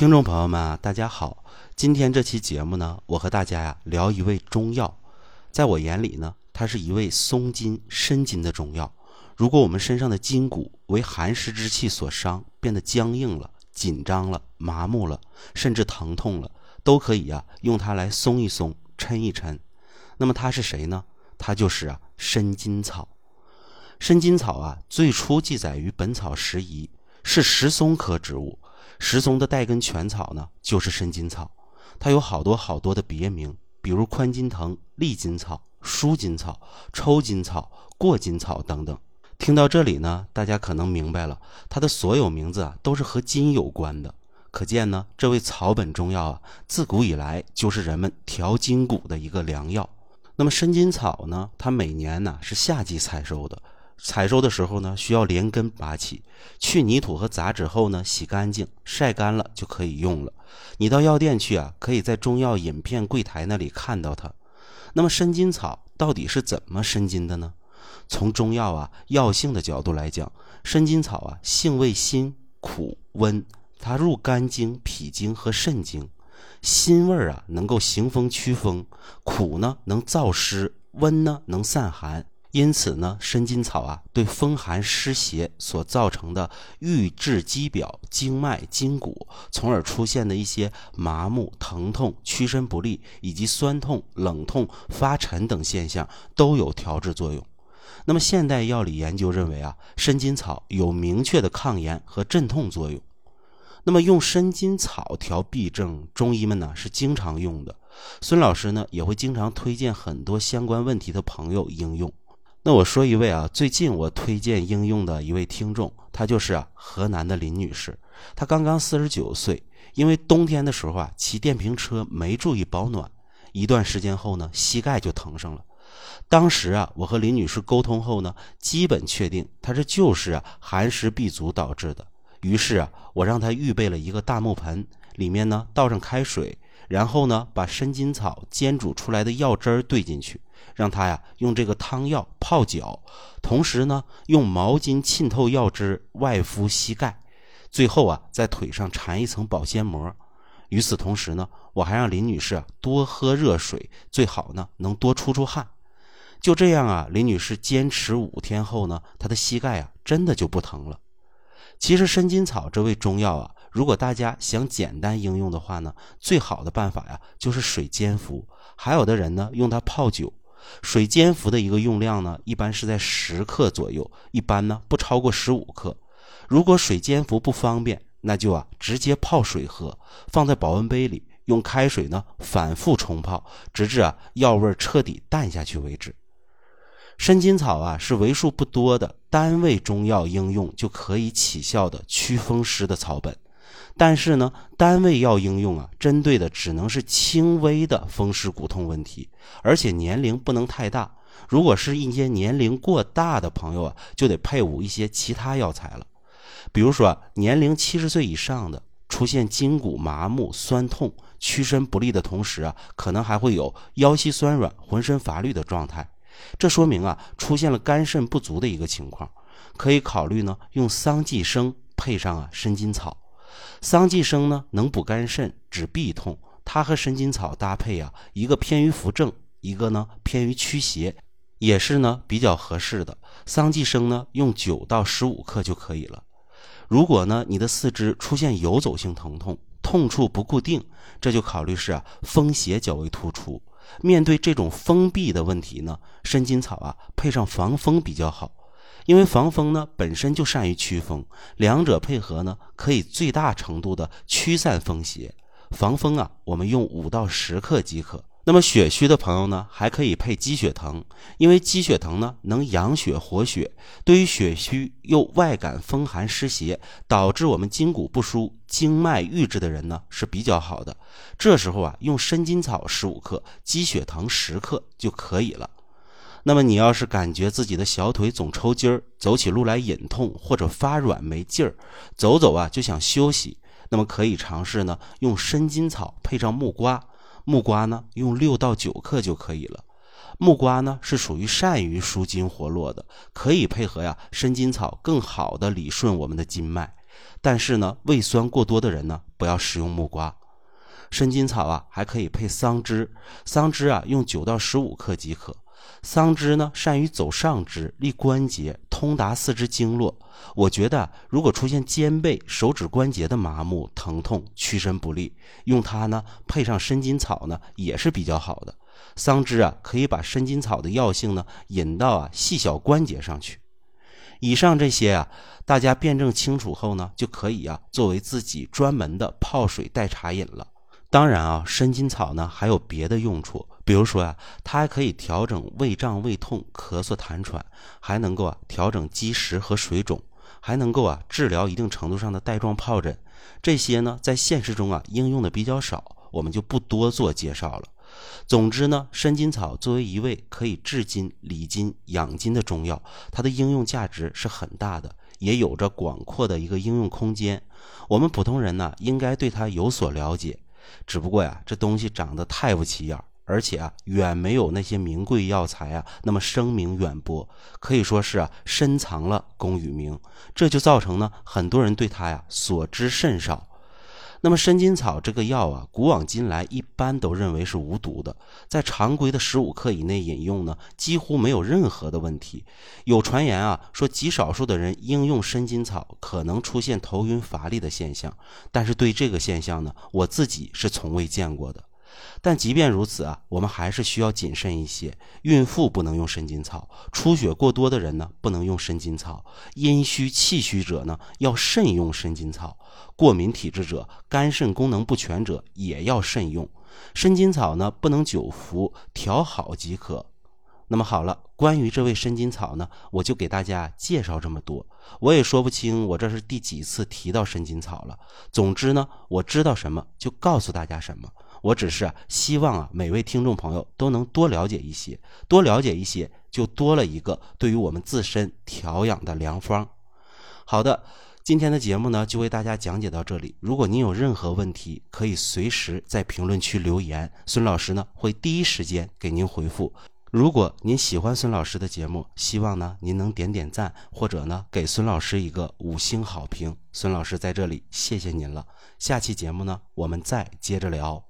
听众朋友们啊，大家好！今天这期节目呢，我和大家呀聊一味中药，在我眼里呢，它是一味松筋伸筋的中药。如果我们身上的筋骨为寒湿之气所伤，变得僵硬了、紧张了、麻木了，甚至疼痛了，都可以啊用它来松一松、抻一抻。那么它是谁呢？它就是啊伸筋草。伸筋草啊，最初记载于《本草拾遗》，是石松科植物。石松的带根全草呢，就是伸筋草。它有好多好多的别名，比如宽筋藤、利筋草、舒筋草、抽筋草、过筋草等等。听到这里呢，大家可能明白了，它的所有名字啊都是和筋有关的。可见呢，这味草本中药啊，自古以来就是人们调筋骨的一个良药。那么伸筋草呢，它每年呢是夏季采收的，采收的时候呢需要连根拔起，去泥土和杂质后呢洗干净，晒干了就可以用了。你到药店去啊，可以在中药饮片柜台那里看到它。那么伸筋草到底是怎么伸筋的呢？从中药啊药性的角度来讲，伸筋草啊性味辛苦温，它入肝经、脾经和肾经。辛味啊能够行风驱风，苦呢能燥湿，温呢能散寒。因此呢，伸筋草啊对风寒湿邪所造成的郁滞肌表、经脉、筋骨，从而出现的一些麻木、疼痛、屈伸不利，以及酸痛、冷痛、发沉等现象，都有调治作用。那么现代药理研究认为啊，伸筋草有明确的抗炎和镇痛作用。那么用伸筋草调痹症，中医们呢是经常用的。孙老师呢也会经常推荐很多相关问题的朋友应用。那我说一位啊，最近我推荐应用的一位听众，她就是啊河南的林女士。她刚刚四十九岁，因为冬天的时候啊骑电瓶车没注意保暖，一段时间后呢膝盖就疼上了。当时啊，我和林女士沟通后呢，基本确定她这就是啊寒湿闭阻导致的。于是啊，我让她预备了一个大木盆，里面呢倒上开水，然后呢把伸筋草煎煮出来的药汁儿兑进去，让她呀用这个汤药泡脚，同时呢用毛巾浸透药汁外敷膝盖，最后啊在腿上缠一层保鲜膜。与此同时呢，我还让林女士啊多喝热水，最好呢能多出出汗。就这样啊，林女士坚持五天后呢，她的膝盖啊真的就不疼了。其实伸筋草这味中药啊，如果大家想简单应用的话呢，最好的办法呀就是水煎服。还有的人呢用它泡酒。水煎服的一个用量呢，一般是在十克左右，一般呢不超过十五克。如果水煎服不方便，那就啊直接泡水喝，放在保温杯里，用开水呢反复冲泡，直至啊药味彻底淡下去为止。伸筋草啊，是为数不多的单味中药应用就可以起效的祛风湿的草本。但是呢，单位药应用啊，针对的只能是轻微的风湿骨痛问题，而且年龄不能太大。如果是一些年龄过大的朋友啊，就得配伍一些其他药材了。比如说，年龄七十岁以上的，出现筋骨麻木、酸痛、屈伸不利的同时啊，可能还会有腰膝酸软、浑身乏力的状态。这说明啊，出现了肝肾不足的一个情况，可以考虑呢用桑寄生配上啊伸筋草。桑寄生呢能补肝肾、止痹痛，它和伸筋草搭配啊，一个偏于扶正，一个呢偏于驱邪，也是呢比较合适的。桑寄生呢用九到十五克就可以了。如果呢你的四肢出现游走性疼痛，痛处不固定，这就考虑是啊风邪较为突出。面对这种封闭的问题呢，伸筋草啊配上防风比较好，因为防风呢本身就善于驱风，两者配合呢可以最大程度的驱散风邪。防风啊，我们用五到十克即可。那么血虚的朋友呢，还可以配鸡血藤，因为鸡血藤呢能养血活血，对于血虚又外感风寒湿邪，导致我们筋骨不舒、经脉郁滞的人呢是比较好的。这时候啊，用生筋草十五克、鸡血藤十克就可以了。那么你要是感觉自己的小腿总抽筋儿，走起路来隐痛或者发软没劲儿，走走啊就想休息，那么可以尝试呢用生筋草配上木瓜。木瓜呢，用六到九克就可以了。木瓜呢是属于善于舒筋活络的，可以配合呀伸筋草，更好的理顺我们的筋脉。但是呢，胃酸过多的人呢，不要食用木瓜。生筋草啊，还可以配桑枝，桑枝啊用九到十五克即可。桑枝呢，善于走上肢、利关节、通达四肢经络。我觉得，如果出现肩背、手指关节的麻木、疼痛、屈伸不利，用它呢，配上生筋草呢，也是比较好的。桑枝啊，可以把生筋草的药性呢，引到啊细小关节上去。以上这些啊，大家辩证清楚后呢，就可以啊，作为自己专门的泡水代茶饮了。当然啊，生筋草呢还有别的用处，比如说呀，它还可以调整胃胀、胃痛、咳嗽、痰喘，还能够啊调整积食和水肿，还能够啊治疗一定程度上的带状疱疹。这些呢，在现实中啊应用的比较少，我们就不多做介绍了。总之呢，生筋草作为一味可以治筋、理筋、养筋的中药，它的应用价值是很大的，也有着广阔的一个应用空间。我们普通人呢，应该对它有所了解。只不过呀，这东西长得太不起眼儿，而且啊，远没有那些名贵药材啊那么声名远播，可以说是啊深藏了功与名，这就造成呢很多人对它呀所知甚少。那么生筋草这个药啊，古往今来一般都认为是无毒的，在常规的十五克以内饮用呢，几乎没有任何的问题。有传言啊，说极少数的人应用生筋草可能出现头晕乏力的现象，但是对这个现象呢，我自己是从未见过的。但即便如此啊，我们还是需要谨慎一些。孕妇不能用生筋草，出血过多的人呢不能用生筋草，阴虚气虚者呢要慎用生筋草，过敏体质者、肝肾功能不全者也要慎用。生筋草呢不能久服，调好即可。那么好了，关于这位生筋草呢，我就给大家介绍这么多。我也说不清我这是第几次提到生筋草了。总之呢，我知道什么就告诉大家什么。我只是希望啊，每位听众朋友都能多了解一些，多了解一些，就多了一个对于我们自身调养的良方。好的，今天的节目呢，就为大家讲解到这里。如果您有任何问题，可以随时在评论区留言，孙老师呢会第一时间给您回复。如果您喜欢孙老师的节目，希望呢您能点点赞，或者呢给孙老师一个五星好评。孙老师在这里谢谢您了。下期节目呢，我们再接着聊。